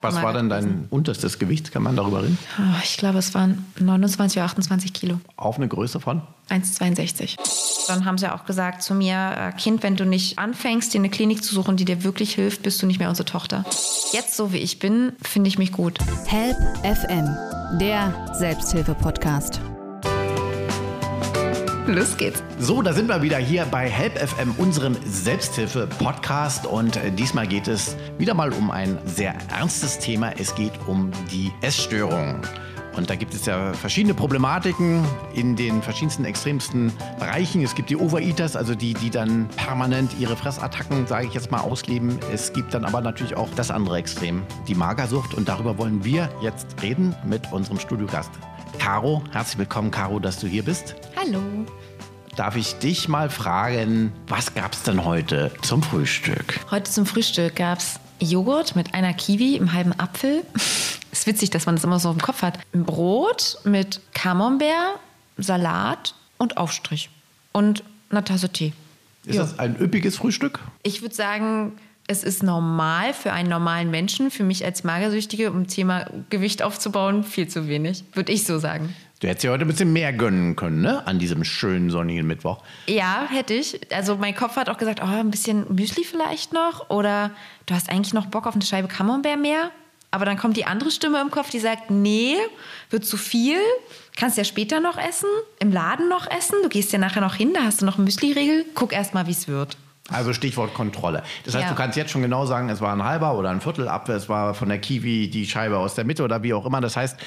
Was war denn dein unterstes Gewicht? Kann man darüber reden? Oh, ich glaube, es waren 29 oder 28 Kilo. Auf eine Größe von? 1,62. Dann haben sie auch gesagt zu mir, äh, Kind, wenn du nicht anfängst, dir eine Klinik zu suchen, die dir wirklich hilft, bist du nicht mehr unsere Tochter. Jetzt, so wie ich bin, finde ich mich gut. Help FM, der Selbsthilfe-Podcast. Los geht's. So, da sind wir wieder hier bei Help FM, unserem Selbsthilfe-Podcast. Und äh, diesmal geht es wieder mal um ein sehr ernstes Thema. Es geht um die Essstörung. Und da gibt es ja verschiedene Problematiken in den verschiedensten extremsten Bereichen. Es gibt die Overeaters, also die, die dann permanent ihre Fressattacken, sage ich jetzt mal, ausleben. Es gibt dann aber natürlich auch das andere Extrem, die Magersucht. Und darüber wollen wir jetzt reden mit unserem Studiogast. Caro, herzlich willkommen, Caro, dass du hier bist. Hallo. Darf ich dich mal fragen, was gab es denn heute zum Frühstück? Heute zum Frühstück gab es Joghurt mit einer Kiwi, im halben Apfel. ist witzig, dass man das immer so im Kopf hat. Ein Brot mit Camembert, Salat und Aufstrich. Und eine Tasse Tee. Ist jo. das ein üppiges Frühstück? Ich würde sagen, es ist normal für einen normalen Menschen, für mich als Magersüchtige, um Thema Gewicht aufzubauen, viel zu wenig, würde ich so sagen. Du hättest ja heute ein bisschen mehr gönnen können, ne? An diesem schönen sonnigen Mittwoch. Ja, hätte ich. Also mein Kopf hat auch gesagt, oh, ein bisschen Müsli vielleicht noch. Oder du hast eigentlich noch Bock auf eine Scheibe Camembert mehr. Aber dann kommt die andere Stimme im Kopf, die sagt, nee, wird zu viel. Kannst ja später noch essen, im Laden noch essen. Du gehst ja nachher noch hin, da hast du noch einen Müsli-Riegel. Guck erst mal, wie es wird. Also Stichwort Kontrolle. Das heißt, ja. du kannst jetzt schon genau sagen, es war ein halber oder ein Viertel Apfel, es war von der Kiwi die Scheibe aus der Mitte oder wie auch immer. Das heißt,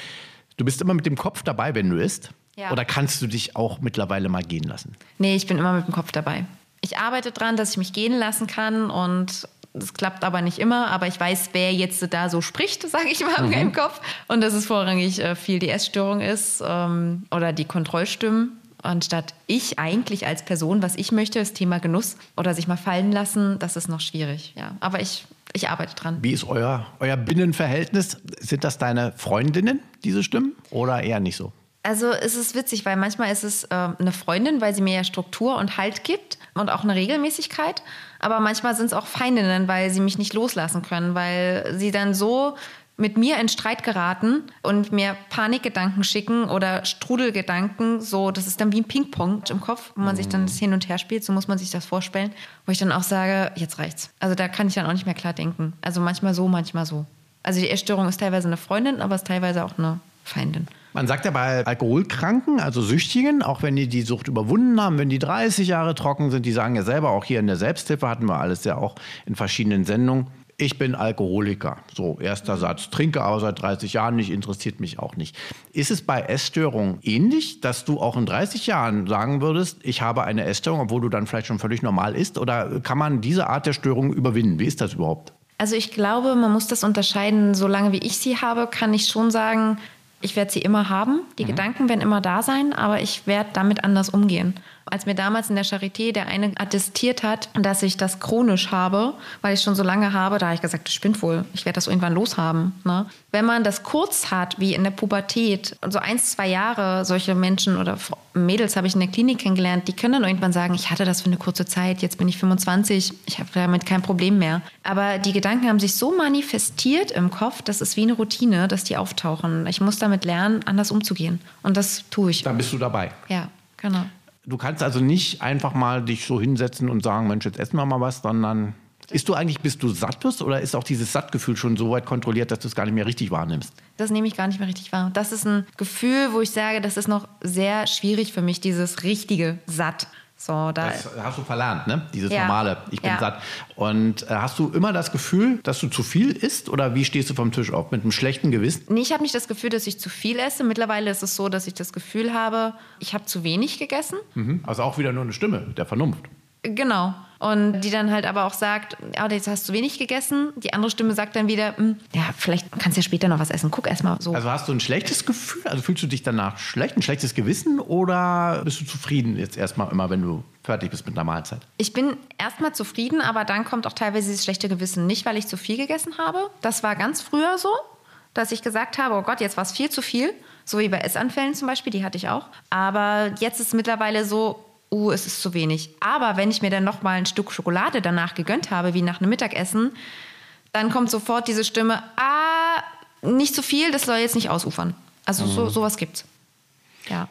du bist immer mit dem Kopf dabei, wenn du isst. Ja. Oder kannst du dich auch mittlerweile mal gehen lassen? Nee, ich bin immer mit dem Kopf dabei. Ich arbeite daran, dass ich mich gehen lassen kann und das klappt aber nicht immer, aber ich weiß, wer jetzt da so spricht, sage ich mal mhm. im Kopf. Und dass es vorrangig äh, viel die Essstörung ist ähm, oder die Kontrollstimmen anstatt ich eigentlich als Person, was ich möchte, das Thema Genuss oder sich mal fallen lassen, das ist noch schwierig. Ja, aber ich, ich arbeite dran. Wie ist euer, euer Binnenverhältnis? Sind das deine Freundinnen, diese Stimmen, oder eher nicht so? Also es ist witzig, weil manchmal ist es äh, eine Freundin, weil sie mir ja Struktur und Halt gibt und auch eine Regelmäßigkeit. Aber manchmal sind es auch Feindinnen, weil sie mich nicht loslassen können, weil sie dann so mit mir in Streit geraten und mir Panikgedanken schicken oder Strudelgedanken, so, das ist dann wie ein Ping-Pong im Kopf, wo man sich dann das hin und her spielt, so muss man sich das vorstellen, wo ich dann auch sage, jetzt reicht's. Also da kann ich dann auch nicht mehr klar denken. Also manchmal so, manchmal so. Also die Essstörung ist teilweise eine Freundin, aber ist teilweise auch eine Feindin. Man sagt ja bei Alkoholkranken, also Süchtigen, auch wenn die die Sucht überwunden haben, wenn die 30 Jahre trocken sind, die sagen ja selber, auch hier in der Selbsthilfe hatten wir alles ja auch in verschiedenen Sendungen, ich bin Alkoholiker. So, erster Satz. Trinke aber seit 30 Jahren nicht, interessiert mich auch nicht. Ist es bei Essstörungen ähnlich, dass du auch in 30 Jahren sagen würdest, ich habe eine Essstörung, obwohl du dann vielleicht schon völlig normal isst? Oder kann man diese Art der Störung überwinden? Wie ist das überhaupt? Also ich glaube, man muss das unterscheiden. Solange wie ich sie habe, kann ich schon sagen, ich werde sie immer haben. Die mhm. Gedanken werden immer da sein, aber ich werde damit anders umgehen. Als mir damals in der Charité der eine attestiert hat, dass ich das chronisch habe, weil ich schon so lange habe, da habe ich gesagt, das spinnt wohl. Ich werde das irgendwann loshaben. Ne? Wenn man das kurz hat, wie in der Pubertät, so ein, zwei Jahre, solche Menschen oder Mädels habe ich in der Klinik kennengelernt, die können dann irgendwann sagen, ich hatte das für eine kurze Zeit, jetzt bin ich 25, ich habe damit kein Problem mehr. Aber die Gedanken haben sich so manifestiert im Kopf, das ist wie eine Routine, dass die auftauchen. Ich muss damit lernen, anders umzugehen. Und das tue ich. Dann bist du dabei. Ja, genau. Du kannst also nicht einfach mal dich so hinsetzen und sagen, Mensch, jetzt essen wir mal was, sondern ist du eigentlich, bis du satt wirst oder ist auch dieses Sattgefühl schon so weit kontrolliert, dass du es gar nicht mehr richtig wahrnimmst? Das nehme ich gar nicht mehr richtig wahr. Das ist ein Gefühl, wo ich sage, das ist noch sehr schwierig für mich, dieses richtige Satt. So, da das hast du verlernt, ne? Dieses ja. normale, ich bin ja. satt. Und äh, hast du immer das Gefühl, dass du zu viel isst oder wie stehst du vom Tisch auf? Mit einem schlechten Gewissen? Nee, ich habe nicht das Gefühl, dass ich zu viel esse. Mittlerweile ist es so, dass ich das Gefühl habe, ich habe zu wenig gegessen. Mhm. Also auch wieder nur eine Stimme der Vernunft. Genau. Und die dann halt aber auch sagt, oh, jetzt hast du wenig gegessen. Die andere Stimme sagt dann wieder, hm, ja, vielleicht kannst du ja später noch was essen. Guck erst mal so. Also hast du ein schlechtes Gefühl? Also fühlst du dich danach schlecht, ein schlechtes Gewissen oder bist du zufrieden jetzt erstmal immer, wenn du fertig bist mit einer Mahlzeit? Ich bin erstmal zufrieden, aber dann kommt auch teilweise dieses schlechte Gewissen. Nicht, weil ich zu viel gegessen habe. Das war ganz früher so, dass ich gesagt habe, oh Gott, jetzt war es viel zu viel. So wie bei Essanfällen zum Beispiel, die hatte ich auch. Aber jetzt ist es mittlerweile so, uh, es ist zu wenig. Aber wenn ich mir dann noch mal ein Stück Schokolade danach gegönnt habe, wie nach einem Mittagessen, dann kommt sofort diese Stimme, ah, Nicht so viel, das soll jetzt nicht ausufern. Also so, sowas gibt's. Ja.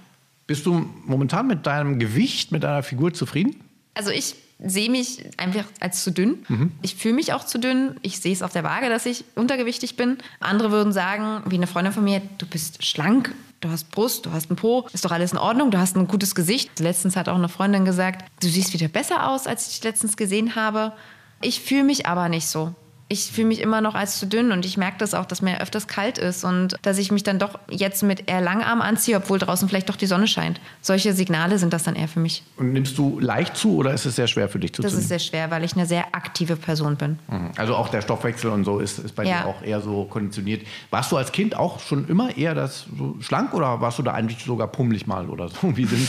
Bist du momentan mit deinem Gewicht, mit deiner Figur zufrieden? Also ich sehe mich einfach als zu dünn. Ich fühle mich auch zu dünn. Ich sehe es auf der Waage, dass ich untergewichtig bin. Andere würden sagen, wie eine Freundin von mir, du bist schlank, du hast Brust, du hast einen Po, ist doch alles in Ordnung, du hast ein gutes Gesicht. Letztens hat auch eine Freundin gesagt, du siehst wieder besser aus, als ich dich letztens gesehen habe. Ich fühle mich aber nicht so. Ich fühle mich immer noch als zu dünn und ich merke das auch, dass mir öfters kalt ist und dass ich mich dann doch jetzt mit eher Langarm anziehe, obwohl draußen vielleicht doch die Sonne scheint. Solche Signale sind das dann eher für mich. Und nimmst du leicht zu oder ist es sehr schwer für dich Das zuzunehmen? ist sehr schwer, weil ich eine sehr aktive Person bin. Mhm. Also auch der Stoffwechsel und so ist, ist bei Ja. dir auch eher so konditioniert. Warst du als Kind auch schon immer eher das so schlank oder warst du da eigentlich sogar pummelig mal oder so? Wie sind,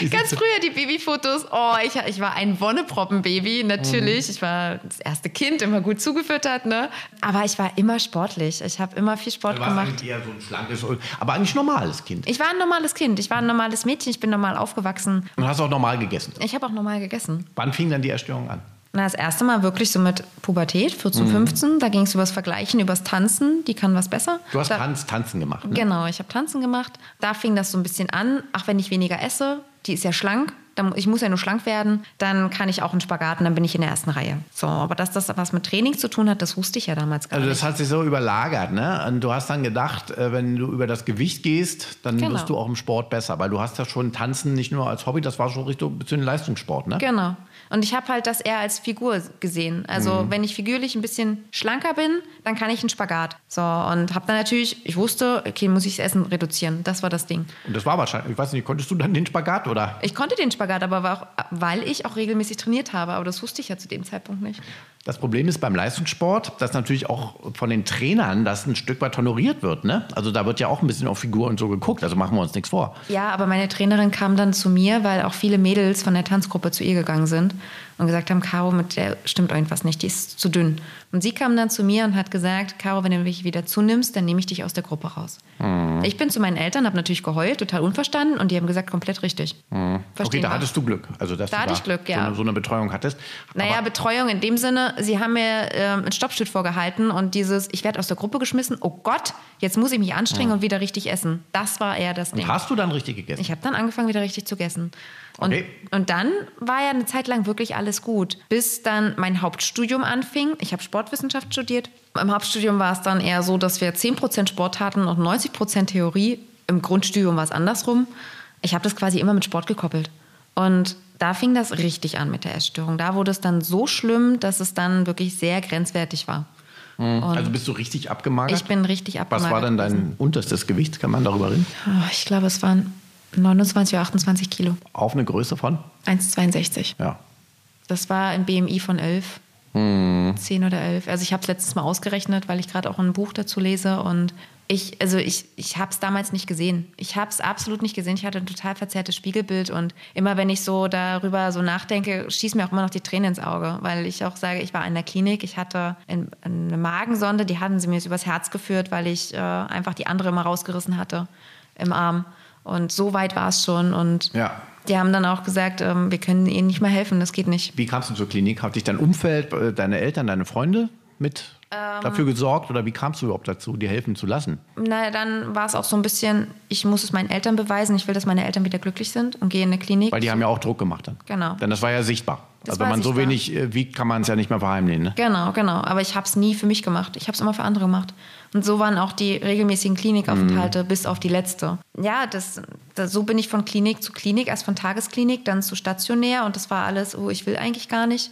wie Ganz sind- früher die Babyfotos. Oh, ich, ich war ein Wonneproppen-Baby, natürlich. Mhm. Ich war das erste Kind, immer gut zugefüttert, ne? Aber ich war immer sportlich. Ich habe immer viel Sport Du warst gemacht. eher so ein schlankes, aber eigentlich normales Kind. Ich war ein normales Kind. Ich war ein normales Mädchen. Ich bin normal aufgewachsen. Und hast auch normal gegessen. Ich habe auch normal gegessen. Wann fing dann die Erstörung an? Na, das erste Mal wirklich so mit Pubertät, 14, Mhm. 15. Da ging es übers Vergleichen, übers Tanzen. Die kann was besser. Du hast da, Tanz, Tanzen gemacht. Ne? Genau, ich habe Tanzen gemacht. Da fing das so ein bisschen an. Ach, wenn ich weniger esse, die ist ja schlank. Dann, ich muss ja nur schlank werden, dann kann ich auch einen Spagat und dann bin ich in der ersten Reihe. So, aber dass das was mit Training zu tun hat, das wusste ich ja damals gar Also nicht. das hat sich so überlagert, ne? Und du hast dann gedacht, äh, wenn du über das Gewicht gehst, dann Genau. wirst du auch im Sport besser, weil du hast ja schon Tanzen nicht nur als Hobby, das war schon Richtung bisschen Leistungssport, ne? Genau. Und ich habe halt das eher als Figur gesehen. Also wenn ich figürlich ein bisschen schlanker bin, dann kann ich einen Spagat. So und habe dann natürlich, ich wusste, okay, muss ich das Essen reduzieren. Das war das Ding. Und das war wahrscheinlich, ich weiß nicht, konntest du dann den Spagat oder? Ich konnte den Spagat, aber war auch, weil ich auch regelmäßig trainiert habe. Aber das wusste ich ja zu dem Zeitpunkt nicht. Das Problem ist beim Leistungssport, dass natürlich auch von den Trainern das ein Stück weit honoriert wird, ne? Also da wird ja auch ein bisschen auf Figur und so geguckt, also machen wir uns nichts vor. Ja, aber meine Trainerin kam dann zu mir, weil auch viele Mädels von der Tanzgruppe zu ihr gegangen sind und gesagt haben, Caro, mit der stimmt irgendwas nicht, die ist zu dünn. Und sie kam dann zu mir und hat gesagt, Caro, wenn du mich wieder zunimmst, dann nehme ich dich aus der Gruppe raus. Ich bin zu meinen Eltern, habe natürlich geheult, total unverstanden und die haben gesagt, komplett richtig. Okay, Verstehen da hattest du Glück, also dass Da du hatte ich Glück, ja. so, eine, so eine Betreuung hattest. Naja, Aber Betreuung in dem Sinne, sie haben mir ähm, ein Stoppschild vorgehalten und dieses, ich werde aus der Gruppe geschmissen, oh Gott, jetzt muss ich mich anstrengen und wieder richtig essen. Das war eher das Ding. hast du dann richtig gegessen? Ich habe dann angefangen, wieder richtig zu essen. Und, Okay. und dann war ja eine Zeit lang wirklich alles gut, bis dann mein Hauptstudium anfing. Ich habe Sportwissenschaft studiert. Im Hauptstudium war es dann eher so, dass wir 10% Sport hatten und 90% Theorie. Im Grundstudium war es andersrum. Ich habe das quasi immer mit Sport gekoppelt. Und da fing das richtig an mit der Essstörung. Da wurde es dann so schlimm, dass es dann wirklich sehr grenzwertig war. also bist du richtig abgemagert? Ich bin richtig Was abgemagert. war denn dein gewesen. unterstes Gewicht? Kann man darüber reden? Oh, ich glaube, es waren 29 oder 28 Kilo. Auf eine Größe von? 1,62. Ja. Das war ein BMI von 11. Hm. 10 oder 11. Also ich habe es letztes Mal ausgerechnet, weil ich gerade auch ein Buch dazu lese. Und ich, also ich, ich habe es damals nicht gesehen. Ich habe es absolut nicht gesehen. Ich hatte ein total verzerrtes Spiegelbild. Und immer wenn ich so darüber so nachdenke, schießt mir auch immer noch die Tränen ins Auge. Weil ich auch sage, ich war in der Klinik. Ich hatte ein- eine Magensonde, die hatten sie mir jetzt übers Herz geführt, weil ich äh, einfach die andere immer rausgerissen hatte im Arm. Und so weit war es schon. Und Ja. die haben dann auch gesagt, ähm, wir können ihnen nicht mehr helfen, das geht nicht. Wie kamst du zur Klinik? Hat dich dein Umfeld, äh, deine Eltern, deine Freunde mit. Dafür gesorgt oder wie kamst du überhaupt dazu, dir helfen zu lassen? Na, dann war es auch so ein bisschen, ich muss es meinen Eltern beweisen, ich will, dass meine Eltern wieder glücklich sind und gehe in eine Klinik. Weil die haben ja auch Druck gemacht dann. Genau. Denn das war ja sichtbar. Das also wenn man so sichtbar. wenig äh, wiegt, kann man es ja nicht mehr verheimlichen. Ne? Genau, genau. Aber ich habe es nie für mich gemacht. Ich habe es immer für andere gemacht. Und so waren auch die regelmäßigen Klinikaufenthalte bis auf die letzte. Ja, das, das, so bin ich von Klinik zu Klinik, erst von Tagesklinik, dann zu stationär und das war alles, oh, ich will eigentlich gar nicht.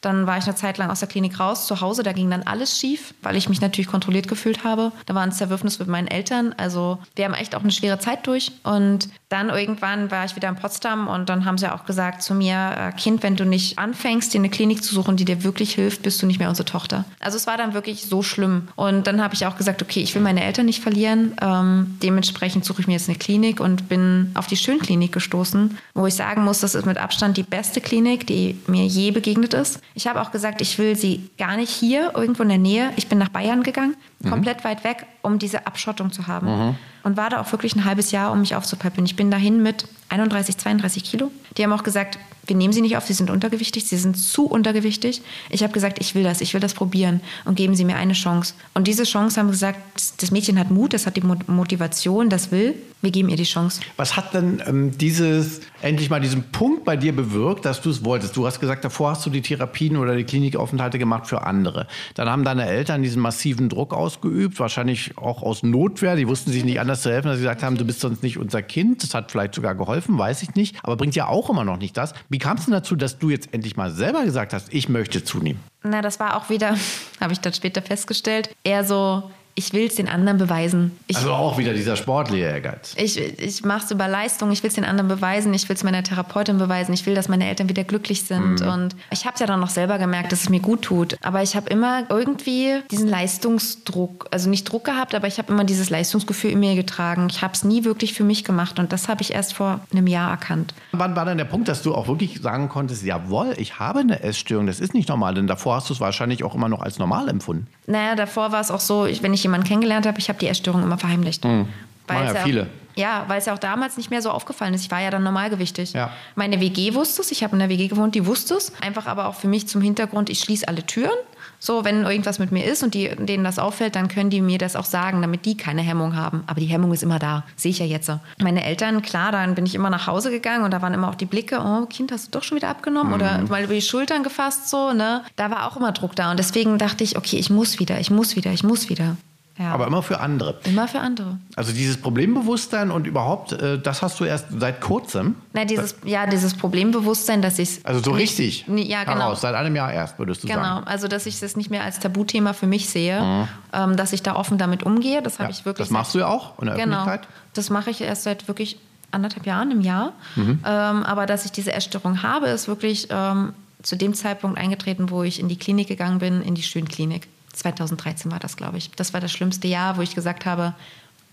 Dann war ich eine Zeit lang aus der Klinik raus, zu Hause, da ging dann alles schief, weil ich mich natürlich kontrolliert gefühlt habe. Da war ein Zerwürfnis mit meinen Eltern, also wir haben echt auch eine schwere Zeit durch. Und dann irgendwann war ich wieder in Potsdam und dann haben sie auch gesagt zu mir, äh, Kind, wenn du nicht anfängst, dir eine Klinik zu suchen, die dir wirklich hilft, bist du nicht mehr unsere Tochter. Also es war dann wirklich so schlimm. Und dann habe ich auch gesagt, okay, ich will meine Eltern nicht verlieren. Ähm, dementsprechend suche ich mir jetzt eine Klinik und bin auf die Schönklinik gestoßen, wo ich sagen muss, das ist mit Abstand die beste Klinik, die mir je begegnet ist. Ich habe auch gesagt, ich will sie gar nicht hier irgendwo in der Nähe. Ich bin nach Bayern gegangen, komplett weit weg, um diese Abschottung zu haben. Und war da auch wirklich ein halbes Jahr, um mich aufzupäppeln. Ich bin dahin mit 31, 32 Kilo. Die haben auch gesagt, wir nehmen sie nicht auf, sie sind untergewichtig, sie sind zu untergewichtig. Ich habe gesagt, ich will das, ich will das probieren und geben sie mir eine Chance. Und diese Chance haben gesagt, das Mädchen hat Mut, das hat die Motivation, das will, wir geben ihr die Chance. Was hat denn ähm, dieses, endlich mal diesen Punkt bei dir bewirkt, dass du es wolltest? Du hast gesagt, davor hast du die Therapien oder die Klinikaufenthalte gemacht für andere. Dann haben deine Eltern diesen massiven Druck ausgeübt, wahrscheinlich auch aus Notwehr. Die wussten sich nicht anders zu helfen, dass sie gesagt haben, du bist sonst nicht unser Kind. Das hat vielleicht sogar geholfen, weiß ich nicht. Aber bringt ja auch immer noch nicht das. Wie kam es denn dazu, dass du jetzt endlich mal selber gesagt hast, ich möchte zunehmen? Na, das war auch wieder, habe ich dann später festgestellt, eher so, ich will es den anderen beweisen. Ich, also auch wieder dieser sportliche Ehrgeiz. Ich, ich mache es über Leistung, ich will es den anderen beweisen, ich will es meiner Therapeutin beweisen, ich will, dass meine Eltern wieder glücklich sind. Mhm. Und ich habe es ja dann noch selber gemerkt, dass es mir gut tut. Aber ich habe immer irgendwie diesen Leistungsdruck, also nicht Druck gehabt, aber ich habe immer dieses Leistungsgefühl in mir getragen. Ich habe es nie wirklich für mich gemacht und das habe ich erst vor einem Jahr erkannt. Wann war dann der Punkt, dass du auch wirklich sagen konntest, jawohl, ich habe eine Essstörung, das ist nicht normal, denn davor hast du es wahrscheinlich auch immer noch als normal empfunden. Naja, davor war es auch so, wenn ich jemanden kennengelernt habe, ich habe die Essstörung immer verheimlicht. Mhm. Weil ja, ja viele. Auch, ja, weil es ja auch damals nicht mehr so aufgefallen ist. Ich war ja dann normalgewichtig. Ja. Meine WG wusste es, ich habe in der WG gewohnt, die wusste es. Einfach aber auch für mich zum Hintergrund, ich schließe alle Türen. So, wenn irgendwas mit mir ist und die, denen das auffällt, dann können die mir das auch sagen, damit die keine Hemmung haben. Aber die Hemmung ist immer da, sehe ich ja jetzt. Meine Eltern, klar, dann bin ich immer nach Hause gegangen und da waren immer auch die Blicke, oh, Kind, hast du doch schon wieder abgenommen? Mhm. Oder mal über die Schultern gefasst, so, ne? Da war auch immer Druck da. Und deswegen dachte ich, okay, ich muss wieder, ich muss wieder, ich muss wieder. Ja. Aber immer für andere. Immer für andere. Also dieses Problembewusstsein und überhaupt, äh, das hast du erst seit kurzem? Na, dieses, ja, dieses Problembewusstsein, dass ich Also so richtig? Ja, genau. Heraus, seit einem Jahr erst, würdest du genau. sagen. Genau, also dass ich das nicht mehr als Tabuthema für mich sehe, mhm. ähm, dass ich da offen damit umgehe, das habe ja, ich wirklich... Das machst du ja auch in der genau, Öffentlichkeit? das mache ich erst seit wirklich anderthalb Jahren im Jahr. Mhm. Ähm, aber dass ich diese Essstörung habe, ist wirklich ähm, zu dem Zeitpunkt eingetreten, wo ich in die Klinik gegangen bin, in die Schönklinik. 2013 war das, glaube ich. Das war das schlimmste Jahr, wo ich gesagt habe,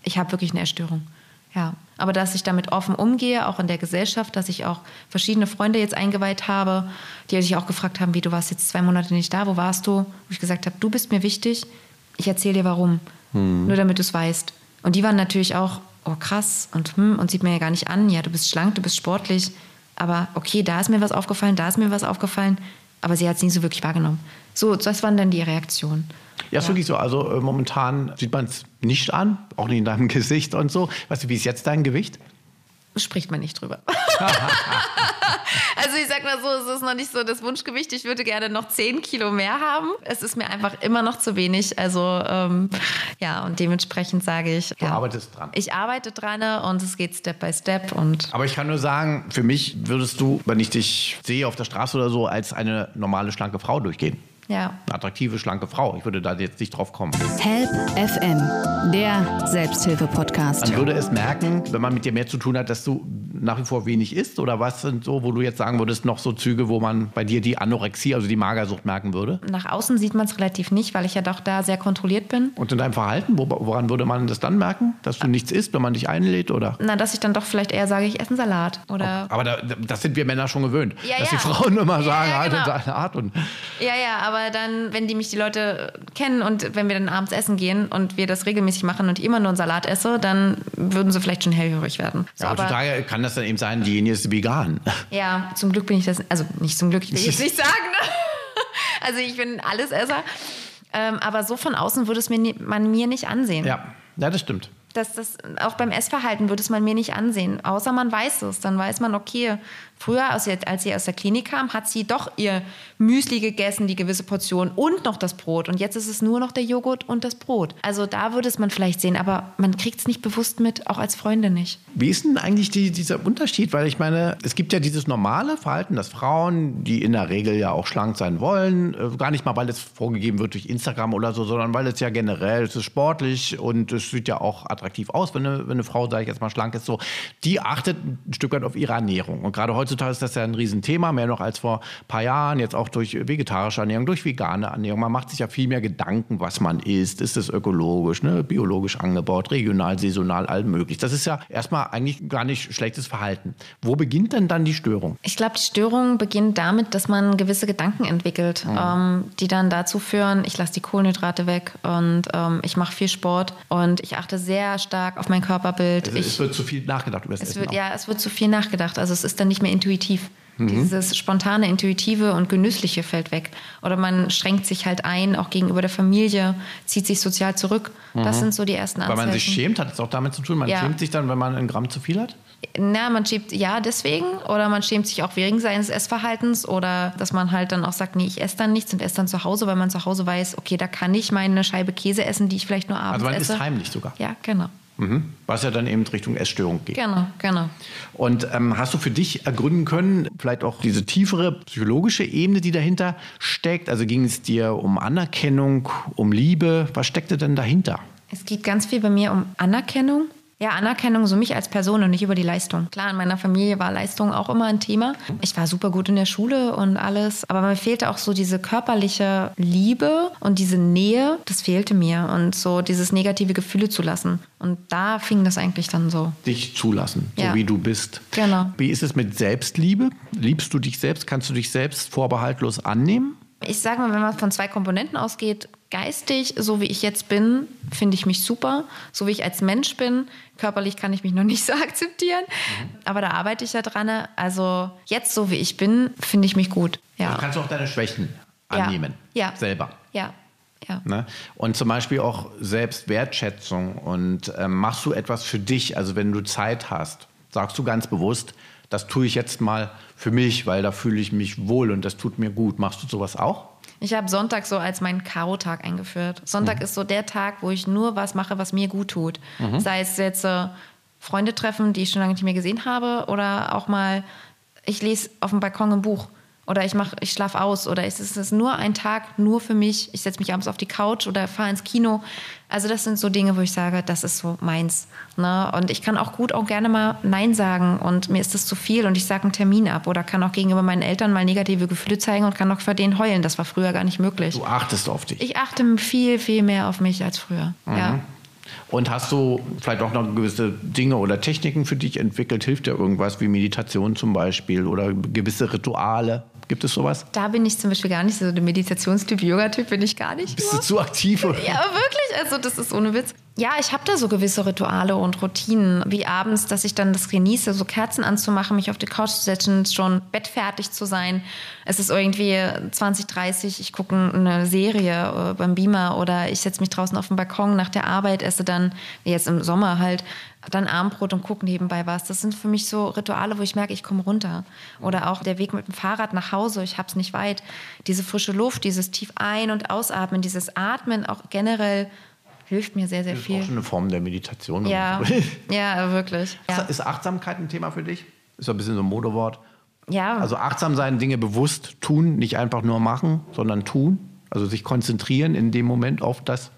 ich habe wirklich eine Erstörung. Ja, aber dass ich damit offen umgehe, auch in der Gesellschaft, dass ich auch verschiedene Freunde jetzt eingeweiht habe, die sich auch gefragt haben, wie du warst jetzt zwei Monate nicht da, wo warst du? Wo ich gesagt habe, du bist mir wichtig, ich erzähle dir warum, hm. nur damit du es weißt. Und die waren natürlich auch, oh krass und hm, und sieht mir ja gar nicht an, ja, du bist schlank, du bist sportlich, aber okay, da ist mir was aufgefallen, da ist mir was aufgefallen, aber sie hat es nie so wirklich wahrgenommen. So, das waren dann die Reaktionen. Ja, ist ja. wirklich so. Also äh, momentan sieht man es nicht an, auch nicht in deinem Gesicht und so. Weißt du, wie ist jetzt dein Gewicht? Spricht man nicht drüber. also ich sag mal so, es ist noch nicht so das Wunschgewicht. Ich würde gerne noch 10 Kilo mehr haben. Es ist mir einfach immer noch zu wenig. Also ähm, ja, und dementsprechend sage ich. Du ja, arbeitest dran. Ich arbeite dran und es geht Step by Step. Und Aber ich kann nur sagen, für mich würdest du, wenn ich dich sehe auf der Straße oder so, als eine normale, schlanke Frau durchgehen. Ja. Eine attraktive, schlanke Frau. Ich würde da jetzt nicht drauf kommen. Help FM, der Selbsthilfe-Podcast. Man würde es merken, wenn man mit dir mehr zu tun hat, dass du nach wie vor wenig isst? Oder was sind so, wo du jetzt sagen würdest, noch so Züge, wo man bei dir die Anorexie, also die Magersucht merken würde? Nach außen sieht man es relativ nicht, weil ich ja doch da sehr kontrolliert bin. Und in deinem Verhalten, woran würde man das dann merken? Dass du nichts isst, wenn man dich einlädt? Oder? Na, dass ich dann doch vielleicht eher sage, ich esse einen Salat. Oder aber da, das sind wir Männer schon gewöhnt. Ja, dass ja. die Frauen immer sagen, ja, ja, genau. halt Art. Und ja, ja, aber dann, wenn die mich die Leute kennen und wenn wir dann abends essen gehen und wir das regelmäßig machen und ich immer nur einen Salat esse, dann würden sie vielleicht schon hellhörig werden. So, ja, heutzutage aber, kann das dann eben sein, diejenige ist vegan. Ja, zum Glück bin ich das, also nicht zum Glück, ich will jetzt nicht sagen. Ne? Also ich bin Allesesser. Ähm, aber so von außen würde es mir, man mir nicht ansehen. Ja, ja das stimmt. Das, das, auch beim Essverhalten würde es man mir nicht ansehen. Außer man weiß es. Dann weiß man, okay, Früher, als sie aus der Klinik kam, hat sie doch ihr Müsli gegessen, die gewisse Portion und noch das Brot. Und jetzt ist es nur noch der Joghurt und das Brot. Also da würde es man vielleicht sehen, aber man kriegt es nicht bewusst mit, auch als Freunde nicht. Wie ist denn eigentlich die, dieser Unterschied? Weil ich meine, es gibt ja dieses normale Verhalten, dass Frauen, die in der Regel ja auch schlank sein wollen, äh, gar nicht mal, weil es vorgegeben wird durch Instagram oder so, sondern weil es ja generell, es ist sportlich und es sieht ja auch attraktiv aus, wenn eine, wenn eine Frau, sage ich jetzt mal, schlank ist, so, die achtet ein Stück weit auf ihre Ernährung. Und gerade heute heutzutage ist das ja ein Riesenthema, mehr noch als vor ein paar Jahren, jetzt auch durch vegetarische Ernährung, durch vegane Ernährung. Man macht sich ja viel mehr Gedanken, was man isst. Ist es ökologisch, ne? biologisch angebaut, regional, saisonal, all möglich. Das ist ja erstmal eigentlich gar nicht schlechtes Verhalten. Wo beginnt denn dann die Störung? Ich glaube, die Störung beginnt damit, dass man gewisse Gedanken entwickelt, mhm. ähm, die dann dazu führen, ich lasse die Kohlenhydrate weg und ähm, ich mache viel Sport und ich achte sehr stark auf mein Körperbild. Also ich, es wird zu viel nachgedacht über das es Essen. wird, ja, es wird zu viel nachgedacht. Also es ist dann nicht mehr intuitiv. Mhm. Dieses spontane, intuitive und genüssliche fällt weg. Oder man schränkt sich halt ein, auch gegenüber der Familie, zieht sich sozial zurück. Das sind so die ersten Mhm. Weil Anzeichen. man sich schämt, hat es auch damit zu tun. Man Ja. schämt sich dann, wenn man ein Gramm zu viel hat? Na, man schämt ja deswegen oder man schämt sich auch wegen seines Essverhaltens oder dass man halt dann auch sagt, nee, ich esse dann nichts und esse dann zu Hause, weil man zu Hause weiß, okay, da kann ich meine Scheibe Käse essen, die ich vielleicht nur abends Also man esse. isst heimlich sogar. Ja, genau. Mhm. Was ja dann eben Richtung Essstörung geht. Genau, genau. Und ähm, hast du für dich ergründen können, vielleicht auch diese tiefere psychologische Ebene, die dahinter steckt? Also ging es dir um Anerkennung, um Liebe? Was steckte denn dahinter? Es geht ganz viel bei mir um Anerkennung. Ja, Anerkennung so mich als Person und nicht über die Leistung. Klar, in meiner Familie war Leistung auch immer ein Thema. Ich war super gut in der Schule und alles, aber mir fehlte auch so diese körperliche Liebe und diese Nähe, das fehlte mir und so dieses negative Gefühle zu lassen. Und da fing das eigentlich dann so. Dich zulassen, so Ja. wie du bist. Genau. Wie ist es mit Selbstliebe? Liebst du dich selbst? Kannst du dich selbst vorbehaltlos annehmen? Ich sage mal, wenn man von zwei Komponenten ausgeht, geistig, so wie ich jetzt bin, finde ich mich super. So wie ich als Mensch bin, körperlich kann ich mich noch nicht so akzeptieren. Aber da arbeite ich ja dran. Also jetzt, so wie ich bin, finde ich mich gut. Ja. Du kannst auch deine Schwächen Ja. annehmen. Ja. Selber. Ja. Ja. Ne? Und zum Beispiel auch Selbstwertschätzung. Und ähm, machst du etwas für dich? Also wenn du Zeit hast, sagst du ganz bewusst, das tue ich jetzt mal für mich, weil da fühle ich mich wohl und das tut mir gut. Machst du sowas auch? Ich habe Sonntag so als meinen Karo-Tag eingeführt. Sonntag ist so der Tag, wo ich nur was mache, was mir gut tut. Sei es jetzt äh, Freunde treffen, die ich schon lange nicht mehr gesehen habe, oder auch mal, ich lese auf dem Balkon ein Buch. Oder ich mach, ich schlafe aus. Oder es ist, nur ein Tag, nur für mich. Ich setze mich abends auf die Couch oder fahre ins Kino. Also das sind so Dinge, wo ich sage, das ist so meins. Ne? Und ich kann auch gut auch gerne mal Nein sagen und mir ist das zu viel und ich sage einen Termin ab oder kann auch gegenüber meinen Eltern mal negative Gefühle zeigen und kann auch vor denen heulen. Das war früher gar nicht möglich. Du achtest auf dich. Ich achte viel, viel mehr auf mich als früher. Ja. Und hast du vielleicht auch noch gewisse Dinge oder Techniken für dich entwickelt? Hilft dir irgendwas wie Meditation zum Beispiel oder gewisse Rituale? Gibt es sowas? Da bin ich zum Beispiel gar nicht so der Meditationstyp, Yoga-Typ bin ich gar nicht. Bist du nur. zu aktiv? Oder? Ja, wirklich, also das ist ohne Witz. Ja, ich habe da so gewisse Rituale und Routinen, wie abends, dass ich dann das genieße, so Kerzen anzumachen, mich auf die Couch zu setzen, schon bettfertig zu sein. Es ist irgendwie 20, 30, ich gucke eine Serie äh, beim Beamer oder ich setze mich draußen auf den Balkon nach der Arbeit, esse dann, jetzt im Sommer halt, dann Abendbrot und gucke nebenbei was. Das sind für mich so Rituale, wo ich merke, ich komme runter. Oder auch der Weg mit dem Fahrrad nach Hause, ich habe es nicht weit. Diese frische Luft, dieses tief ein- und ausatmen, dieses Atmen auch generell hilft mir sehr, sehr Das ist auch viel. schon eine Form der Meditation. Ja, ja, wirklich. Ja. Ist Achtsamkeit ein Thema für dich? Ist so ein bisschen so ein Modewort. ja. Also achtsam sein, Dinge bewusst tun, nicht einfach nur machen, sondern tun. Also sich konzentrieren in dem Moment auf das.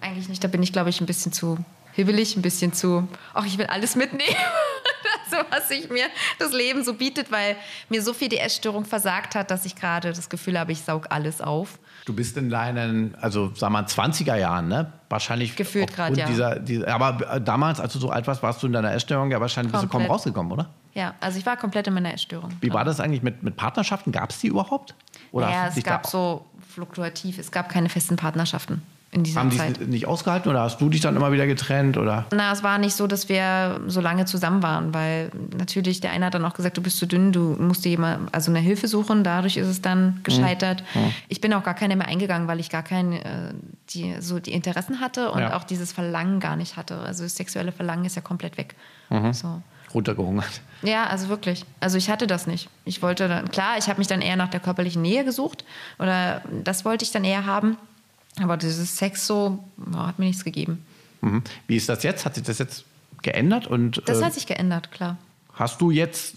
Eigentlich nicht, da bin ich, glaube ich, ein bisschen zu hibbelig, ein bisschen zu, ach, ich will alles mitnehmen. so was sich mir das Leben so bietet, weil mir so viel die Essstörung versagt hat, dass ich gerade das Gefühl habe, ich saug alles auf. Du bist in deinen, also sag mal, 20er Jahren, ne? Wahrscheinlich. Gefühlt grad, ja. Dieser, dieser, aber äh, damals, als du so alt warst, warst du in deiner Essstörung ja wahrscheinlich bist du kaum Komplett. rausgekommen, oder? Ja, also ich war komplett in meiner Essstörung. Wie war das eigentlich mit, mit Partnerschaften? Gab es die überhaupt? Oder ja, es gab so fluktuativ, es gab keine festen Partnerschaften in dieser haben die Zeit. es nicht ausgehalten oder hast du dich dann immer wieder getrennt? Oder? Na, es war nicht so, dass wir so lange zusammen waren, weil natürlich der eine hat dann auch gesagt, du bist zu dünn, du musst dir jemand, also eine Hilfe suchen. Dadurch ist es dann gescheitert. Ich bin auch gar keine mehr eingegangen, weil ich gar keine, äh, die, so die Interessen hatte und Ja. auch dieses Verlangen gar nicht hatte. Also das sexuelle Verlangen ist ja komplett weg. So. Runtergehungert. Ja, also wirklich. Also ich hatte das nicht. Ich wollte dann, klar, ich habe mich dann eher nach der körperlichen Nähe gesucht oder das wollte ich dann eher haben. Aber dieses Sex so boah, hat mir nichts gegeben. Mhm. Wie ist das jetzt? Hat sich das jetzt geändert? Und Das äh, hat sich geändert, klar. hast du jetzt,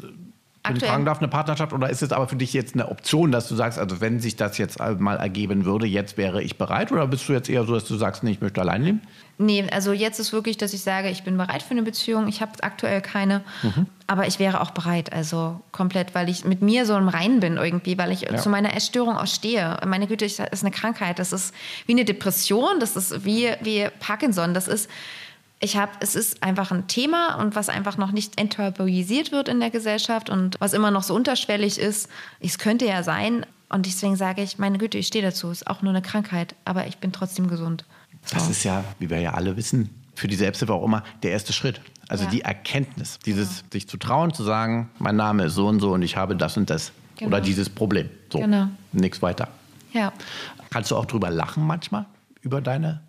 wenn ich fragen darf, eine Partnerschaft oder ist es aber für dich jetzt eine Option, dass du sagst, also wenn sich das jetzt mal ergeben würde, jetzt wäre ich bereit? Oder bist du jetzt eher so, dass du sagst, nee, ich möchte allein leben? Nee, also jetzt ist wirklich, dass ich sage, ich bin bereit für eine Beziehung. Ich habe aktuell keine, aber ich wäre auch bereit, also komplett, weil ich mit mir so im Reinen bin irgendwie, weil ich zu meiner Essstörung auch stehe. Meine Güte, das ist eine Krankheit, das ist wie eine Depression, das ist wie, wie Parkinson, das ist, ich habe, es ist einfach ein Thema und was einfach noch nicht enttabuisiert wird in der Gesellschaft und was immer noch so unterschwellig ist. Es könnte ja sein und deswegen sage ich, meine Güte, ich stehe dazu, ist auch nur eine Krankheit, aber ich bin trotzdem gesund. So. Das ist ja, wie wir ja alle wissen, für die Selbsthilfe auch immer der erste Schritt. Also Ja. die Erkenntnis, dieses sich zu trauen, zu sagen, mein Name ist so und so und ich habe das und das Genau. oder dieses Problem. So, Genau. nichts weiter. Ja. Kannst du auch drüber lachen manchmal über deine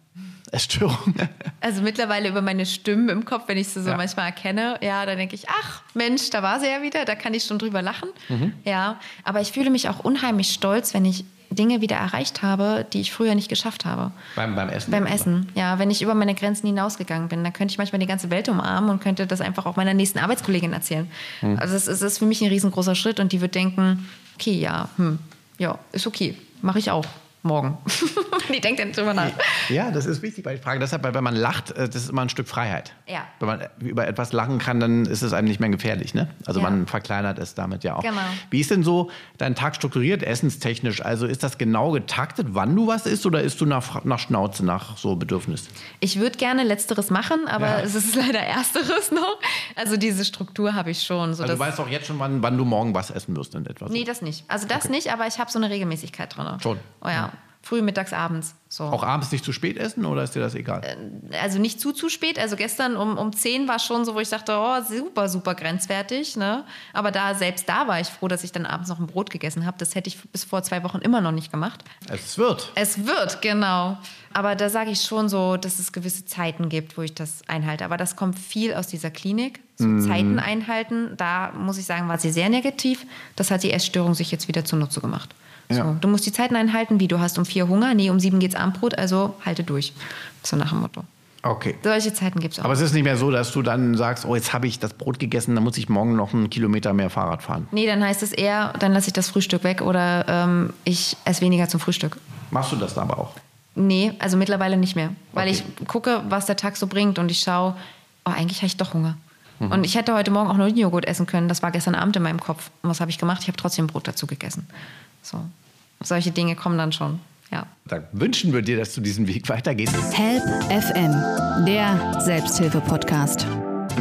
Essstörung? Also mittlerweile über meine Stimmen im Kopf, wenn ich sie so Ja. manchmal erkenne, ja, da denke ich, ach Mensch, da war sie ja wieder, da kann ich schon drüber lachen. Mhm. Ja, aber ich fühle mich auch unheimlich stolz, wenn ich Dinge wieder erreicht habe, die ich früher nicht geschafft habe. beim, beim Essen? Beim Essen, ja, wenn ich über meine Grenzen hinausgegangen bin, dann könnte ich manchmal die ganze Welt umarmen und könnte das einfach auch meiner nächsten Arbeitskollegin erzählen. Hm. Also das ist, ist für mich ein riesengroßer Schritt und die wird denken, okay, ja, hm, ja, ist okay, mache ich auch morgen. die denkt dann drüber nach. Ja, das ist wichtig bei der Frage. Deshalb, weil wenn man lacht, äh, das ist immer ein Stück Freiheit. Ja. Wenn man über etwas lachen kann, dann ist es einem nicht mehr gefährlich. Ne? Also Ja. man verkleinert es damit ja auch. Genau. Wie ist denn so dein Tag strukturiert, essenstechnisch? Also ist das genau getaktet, wann du was isst oder isst du nach, nach Schnauze, nach so Bedürfnis? Ich würde gerne Letzteres machen, aber Ja. es ist leider Ersteres noch. Also diese Struktur habe ich schon. So Also du weißt auch jetzt schon, wann, wann du morgen was essen wirst in etwa. so. nee, das nicht. Also das nicht, aber ich habe so eine Regelmäßigkeit drin. Schon. Oh ja. Früh, mittags, abends. So. Auch abends nicht zu spät essen oder ist dir das egal? also nicht zu, zu spät. Also gestern um, um 10 war schon so, wo ich dachte, oh, super, super grenzwertig. Ne? Aber da, selbst da war ich froh, dass ich dann abends noch ein Brot gegessen habe. Das hätte ich bis vor zwei Wochen immer noch nicht gemacht. es wird. Es wird, genau. Aber da sage ich schon so, dass es gewisse Zeiten gibt, wo ich das einhalte. Aber das kommt viel aus dieser Klinik. So Zeiten einhalten, da muss ich sagen, war sie sehr negativ. Das hat die Essstörung sich jetzt wieder zunutze gemacht. Ja. So, du musst die Zeiten einhalten, wie du hast um vier Hunger, nee, um sieben geht's Abendbrot, also halte durch. So nach dem Motto. Okay. Solche Zeiten gibt es auch. Aber es ist nicht mehr so, dass du dann sagst, oh, jetzt habe ich das Brot gegessen, dann muss ich morgen noch einen Kilometer mehr Fahrrad fahren. nee, dann heißt es eher, dann lasse ich das Frühstück weg oder ähm, ich esse weniger zum Frühstück. Machst du das dann aber auch? Nee, also mittlerweile nicht mehr. Weil Okay. ich gucke, was der Tag so bringt und ich schaue, oh, eigentlich habe ich doch Hunger. Mhm. Und ich hätte heute Morgen auch noch Joghurt essen können. Das war gestern Abend in meinem Kopf. Und was habe ich gemacht? Ich habe trotzdem Brot dazu gegessen. So. Solche Dinge kommen dann schon. Ja. Da wünschen wir dir, dass du diesen Weg weitergehst. Help FM, der Selbsthilfe-Podcast.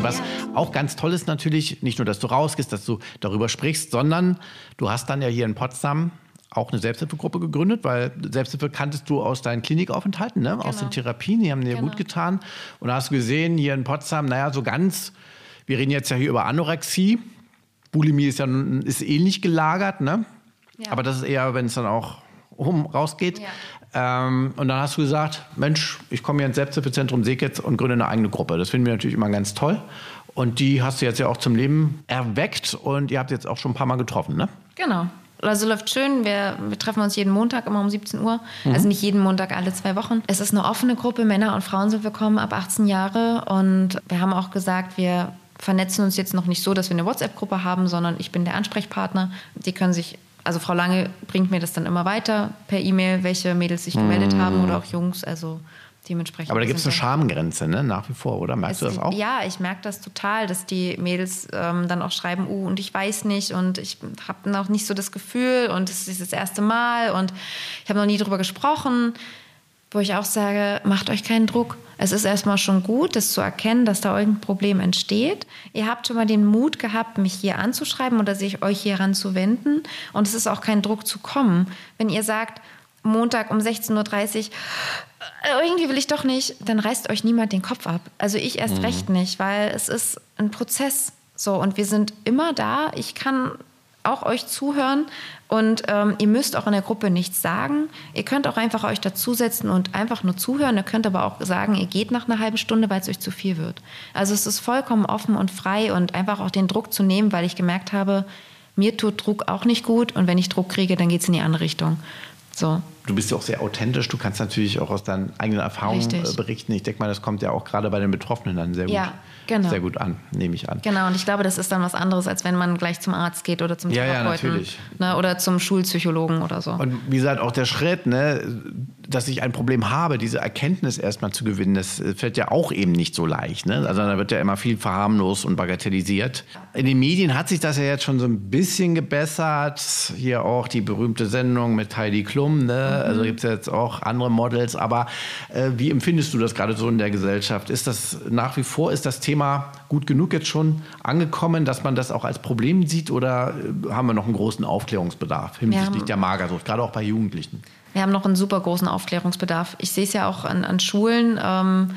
Was auch ganz toll ist natürlich, nicht nur, dass du rausgehst, dass du darüber sprichst, sondern du hast dann ja hier in Potsdam auch eine Selbsthilfegruppe gegründet, weil Selbsthilfe kanntest du aus deinen Klinikaufenthalten, ne? aus den Therapien, die haben dir Genau. gut getan. Und da hast du gesehen, hier in Potsdam, naja, so ganz, wir reden jetzt ja hier über Anorexie, Bulimie ist ja ist ähnlich gelagert, ne? Ja. aber das ist eher, wenn es dann auch um rausgeht. Ähm, und dann hast du gesagt, Mensch, ich komme hier ins Selbsthilfezentrum Seekitz und gründe eine eigene Gruppe. Das finden wir natürlich immer ganz toll. Und die hast du jetzt ja auch zum Leben erweckt und ihr habt jetzt auch schon ein paar Mal getroffen, ne? Genau. Also läuft schön. Wir, wir treffen uns jeden Montag immer um 17 Uhr. Also nicht jeden Montag, alle zwei Wochen. Es ist eine offene Gruppe. Männer und Frauen sind willkommen ab 18 Jahre. Und wir haben auch gesagt, wir vernetzen uns jetzt noch nicht so, dass wir eine WhatsApp-Gruppe haben, sondern ich bin der Ansprechpartner. Die können sich, also Frau Lange bringt mir das dann immer weiter per E-Mail, welche Mädels sich gemeldet haben oder auch Jungs. Also dementsprechend. Aber da gibt es eine Schamgrenze, ne? Nach wie vor, oder? Merkst du es- das auch? Ja, ich merke das total, dass die Mädels ähm, dann auch schreiben, uh, und ich weiß nicht und ich habe noch nicht so das Gefühl und es ist das erste Mal und ich habe noch nie drüber gesprochen, wo ich auch sage, macht euch keinen Druck. Es ist erstmal schon gut, das zu erkennen, dass da irgendein Problem entsteht. Ihr habt schon mal den Mut gehabt, mich hier anzuschreiben oder sich euch hier ranzuwenden und es ist auch kein Druck zu kommen. Wenn ihr sagt, Montag um 16.30 Uhr, äh, irgendwie will ich doch nicht, dann reißt euch niemand den Kopf ab. Also ich erst recht nicht, weil es ist ein Prozess. So, und wir sind immer da. Ich kann auch euch zuhören und ähm, ihr müsst auch in der Gruppe nichts sagen. Ihr könnt auch einfach euch dazusetzen und einfach nur zuhören. Ihr könnt aber auch sagen, ihr geht nach einer halben Stunde, weil es euch zu viel wird. Also es ist vollkommen offen und frei und einfach auch den Druck zu nehmen, weil ich gemerkt habe, mir tut Druck auch nicht gut und wenn ich Druck kriege, dann geht es in die andere Richtung. So. Du bist ja auch sehr authentisch. Du kannst natürlich auch aus deinen eigenen Erfahrungen Richtig. äh, berichten. Ich denke mal, das kommt ja auch gerade bei den Betroffenen dann sehr gut, Ja, genau. sehr gut an, nehme ich an. Genau, und ich glaube, das ist dann was anderes, als wenn man gleich zum Arzt geht oder zum Ja, ja, Therapeuten. natürlich. Ne, oder zum Schulpsychologen oder so. Und wie gesagt, auch der Schritt, ne, dass ich ein Problem habe, diese Erkenntnis erstmal zu gewinnen, das äh, fällt ja auch eben nicht so leicht. Ne? Also da wird ja immer viel verharmlost und bagatellisiert. In den Medien hat sich das ja jetzt schon so ein bisschen gebessert. Hier auch die berühmte Sendung mit Heidi Klum. Ne? Also gibt es jetzt auch andere Models. Aber äh, wie empfindest du das gerade so in der Gesellschaft? Ist das nach wie vor, ist das Thema gut genug jetzt schon angekommen, dass man das auch als Problem sieht? Oder äh, haben wir noch einen großen Aufklärungsbedarf hinsichtlich haben- der Magersucht, gerade auch bei Jugendlichen? Wir haben noch einen super großen Aufklärungsbedarf. Ich sehe es ja auch an, an Schulen. Ähm,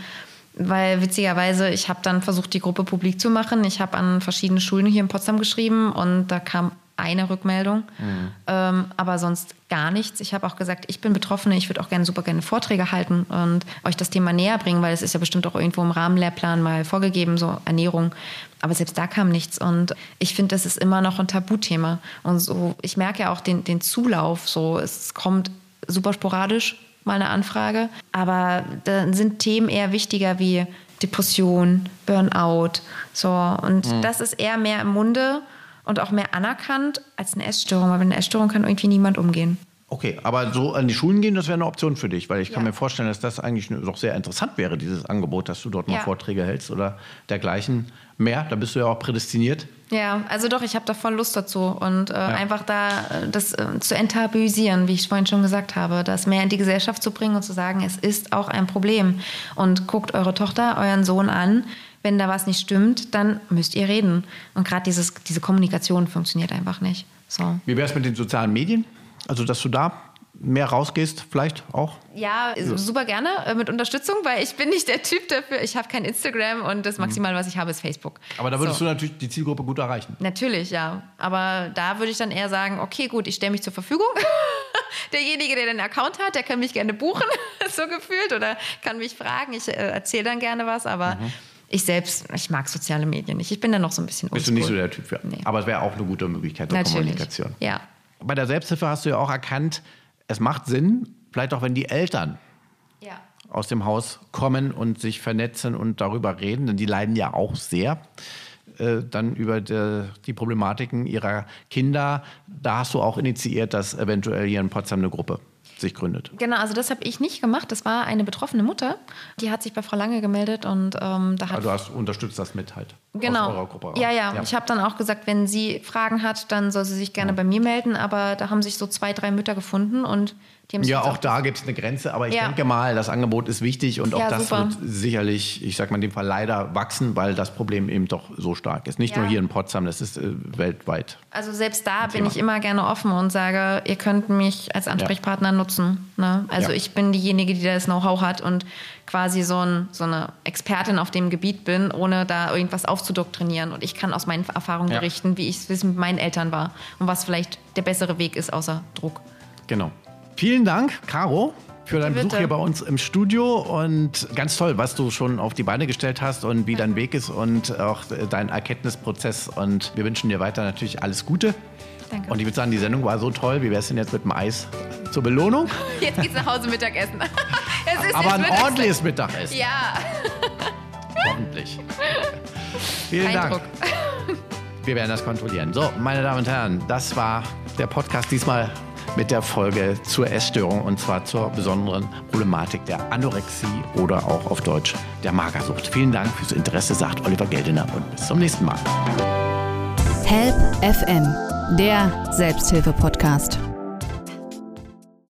weil witzigerweise, ich habe dann versucht, die Gruppe publik zu machen. Ich habe an verschiedene Schulen hier in Potsdam geschrieben und da kam eine Rückmeldung, mhm. ähm, aber sonst gar nichts. Ich habe auch gesagt, ich bin Betroffene, ich würde auch gerne super gerne Vorträge halten und euch das Thema näher bringen, weil es ist ja bestimmt auch irgendwo im Rahmenlehrplan mal vorgegeben, so Ernährung. Aber selbst da kam nichts und ich finde, das ist immer noch ein Tabuthema. Und so, ich merke ja auch den, den Zulauf, so es kommt super sporadisch mal eine Anfrage, aber da sind Themen eher wichtiger wie Depression, Burnout, so und mhm. das ist eher mehr im Munde und auch mehr anerkannt als eine Essstörung, weil mit einer Essstörung kann irgendwie niemand umgehen. Okay, aber so an die Schulen gehen, das wäre eine Option für dich, weil ich kann mir vorstellen, dass das eigentlich doch sehr interessant wäre, dieses Angebot, dass du dort mal ja. Vorträge hältst oder dergleichen mehr. Da bist du ja auch prädestiniert. Ja, also doch, ich habe da voll Lust dazu und äh, ja. einfach da äh, das äh, zu enttabuisieren, wie ich vorhin schon gesagt habe, das mehr in die Gesellschaft zu bringen und zu sagen, es ist auch ein Problem. Und guckt eure Tochter, euren Sohn an wenn da was nicht stimmt, dann müsst ihr reden. Und gerade diese Kommunikation funktioniert einfach nicht. So. Wie wäre es mit den sozialen Medien? Also, dass du da mehr rausgehst, vielleicht auch? Ja, super gerne äh, mit Unterstützung, weil ich bin nicht der Typ dafür. Ich habe kein Instagram und das Maximale, was ich habe, ist Facebook. Aber da würdest so. du natürlich die Zielgruppe gut erreichen. Natürlich, ja. Aber da würde ich dann eher sagen, okay, gut, ich stelle mich zur Verfügung. Derjenige, der den Account hat, der kann mich gerne buchen, so gefühlt, oder kann mich fragen. Ich äh, erzähle dann gerne was, aber mhm ich selbst, ich mag soziale Medien nicht. Ich bin da noch so ein bisschen Bist du nicht so der Typ für. Nee. Aber es wäre auch eine gute Möglichkeit der Natürlich. Kommunikation. Ja. Bei der Selbsthilfe hast du ja auch erkannt, es macht Sinn, vielleicht auch wenn die Eltern ja. aus dem Haus kommen und sich vernetzen und darüber reden, denn die leiden ja auch sehr äh, dann über die, die, Problematiken ihrer Kinder. Da hast du auch initiiert, dass eventuell hier in Potsdam eine Gruppe sich gründet. Genau, also das habe ich nicht gemacht. Das war eine betroffene Mutter, die hat sich bei Frau Lange gemeldet und ähm, da hat. Also du hast unterstützt das mit halt. Genau. Ja, ja, ja, Ich habe dann auch gesagt, wenn sie Fragen hat, dann soll sie sich gerne ja. bei mir melden. Aber da haben sich so zwei, drei Mütter gefunden und ja, auch da gibt es eine Grenze, aber ich ja. denke mal, das Angebot ist wichtig und auch ja, das super. wird sicherlich, ich sag mal in dem Fall leider wachsen, weil das Problem eben doch so stark ist. Nicht ja. nur hier in Potsdam, das ist äh, weltweit. Also selbst da bin ich immer gerne offen und sage, ihr könnt mich als Ansprechpartner nutzen. Ne? Also ich bin diejenige, die das Know-how hat und quasi so, ein, so, eine Expertin auf dem Gebiet bin, ohne da irgendwas aufzudoktrinieren. Und ich kann aus meinen Erfahrungen berichten, wie ich es mit meinen Eltern war und was vielleicht der bessere Weg ist außer Druck. Genau. Vielen Dank, Caro für deinen Besuch hier bei uns im Studio und ganz toll, was du schon auf die Beine gestellt hast und wie dein Weg ist und auch dein Erkenntnisprozess. Und wir wünschen dir weiter natürlich alles Gute. Danke. Und ich würde sagen, die Sendung war so toll. Wie wäre es denn jetzt mit dem Eis zur Belohnung? Jetzt geht's nach Hause Mittagessen. Aber ein ordentliches Mittagessen. Ja. Hoffentlich. Vielen Eindruck. Dank. Wir werden das kontrollieren. So, meine Damen und Herren, das war der Podcast diesmal mit der Folge zur Essstörung und zwar zur besonderen Problematik der Anorexie oder auch auf Deutsch der Magersucht. Vielen Dank fürs Interesse, sagt Oliver Geldener und bis zum nächsten Mal. Help FM, der Selbsthilfe-Podcast.